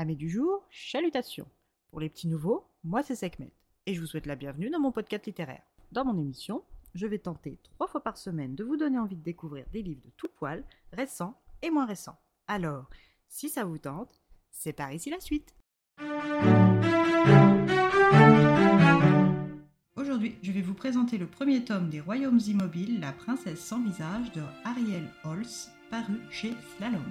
Amis du jour, chalutations. Pour les petits nouveaux, moi c'est Sekhmet et je vous souhaite la bienvenue dans mon podcast littéraire. Dans mon émission, je vais tenter trois fois par semaine de vous donner envie de découvrir des livres de tout poil, récents et moins récents. Alors, si ça vous tente, c'est par ici la suite. Aujourd'hui, je vais vous présenter le premier tome des Royaumes immobiles, La princesse sans visage de Ariel Holz, paru chez Slalom.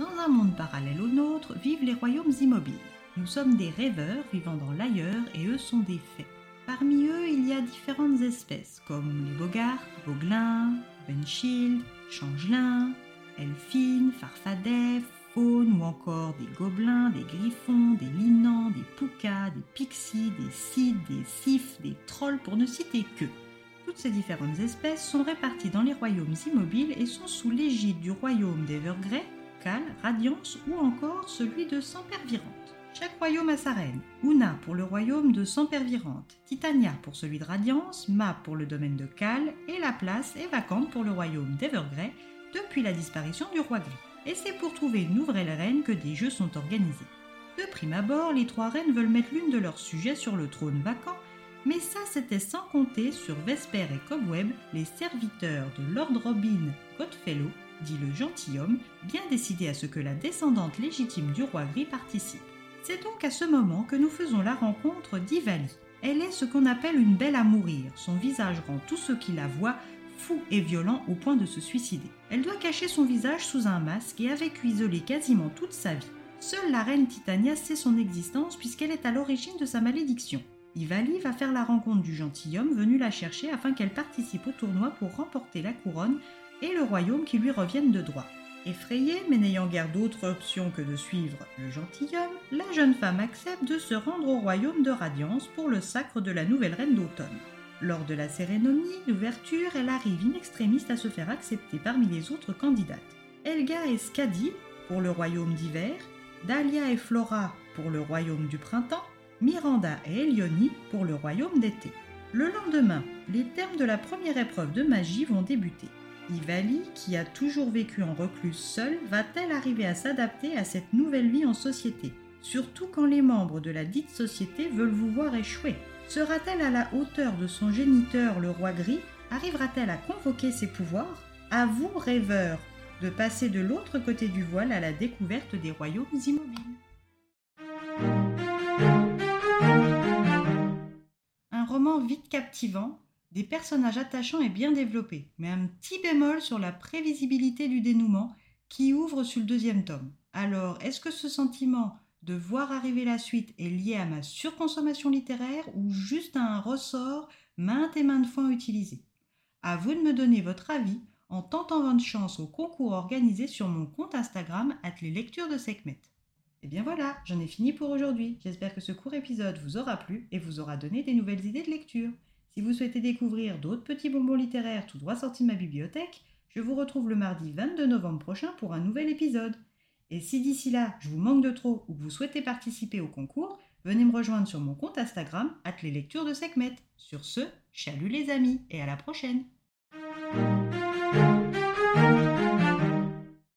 Dans un monde parallèle au nôtre vivent les royaumes immobiles. Nous sommes des rêveurs vivant dans l'ailleurs et eux sont des faits. Parmi eux, il y a différentes espèces comme les bogarts, boglins, benshield, changelins, elfines, farfadets, faunes ou encore des gobelins, des griffons, des linans, des poucas, des pixies, des cides, des sifs, des trolls pour ne citer que. Toutes ces différentes espèces sont réparties dans les royaumes immobiles et sont sous l'égide du royaume d'Evergrey, Cal, Radiance ou encore celui de Sampervirante. Chaque royaume a sa reine. Una pour le royaume de Sampervirante, Titania pour celui de Radiance, Ma pour le domaine de Cal et la place est vacante pour le royaume d'Evergrey depuis la disparition du roi gris et c'est pour trouver une nouvelle reine que des jeux sont organisés. De prime abord, les trois reines veulent mettre l'une de leurs sujets sur le trône vacant, mais ça c'était sans compter sur Vesper et Cobweb, les serviteurs de Lord Robin Godfellow, dit le gentilhomme, bien décidé à ce que la descendante légitime du roi gris participe. C'est donc à ce moment que nous faisons la rencontre d'Ivali. Elle est ce qu'on appelle une belle à mourir. Son visage rend tous ceux qui la voient fou et violent au point de se suicider. Elle doit cacher son visage sous un masque et a vécu isolée quasiment toute sa vie. Seule la reine Titania sait son existence puisqu'elle est à l'origine de sa malédiction. Ivali va faire la rencontre du gentilhomme venu la chercher afin qu'elle participe au tournoi pour remporter la couronne et le royaume qui lui reviennent de droit. Effrayée, mais n'ayant guère d'autre option que de suivre le gentilhomme, la jeune femme accepte de se rendre au royaume de Radiance pour le sacre de la nouvelle reine d'automne. Lors de la cérémonie d'ouverture, elle arrive in extremis à se faire accepter parmi les autres candidates. Elga et Skadi pour le royaume d'hiver, Dahlia et Flora pour le royaume du printemps, Miranda et Elioni pour le royaume d'été. Le lendemain, les termes de la première épreuve de magie vont débuter. Ivali, qui a toujours vécu en recluse seule, va-t-elle arriver à s'adapter à cette nouvelle vie en société? Surtout quand les membres de la dite société veulent vous voir échouer. Sera-t-elle à la hauteur de son géniteur, le roi gris? Arrivera-t-elle à convoquer ses pouvoirs? À vous, rêveurs, de passer de l'autre côté du voile à la découverte des royaumes immobiles. Un roman vite captivant, des personnages attachants et bien développés, mais un petit bémol sur la prévisibilité du dénouement qui ouvre sur le deuxième tome. Alors, est-ce que ce sentiment de voir arriver la suite est lié à ma surconsommation littéraire ou juste à un ressort maintes et maintes fois utilisé? À vous de me donner votre avis en tentant votre chance au concours organisé sur mon compte Instagram les lectures de Sekhmet. Et bien voilà, j'en ai fini pour aujourd'hui. J'espère que ce court épisode vous aura plu et vous aura donné des nouvelles idées de lecture. Si vous souhaitez découvrir d'autres petits bonbons littéraires tout droit sortis de ma bibliothèque, je vous retrouve le mardi 22 novembre prochain pour un nouvel épisode. Et si d'ici là, je vous manque de trop ou que vous souhaitez participer au concours, venez me rejoindre sur mon compte Instagram, les lectures de Sekhmet. Sur ce, chalut les amis et à la prochaine!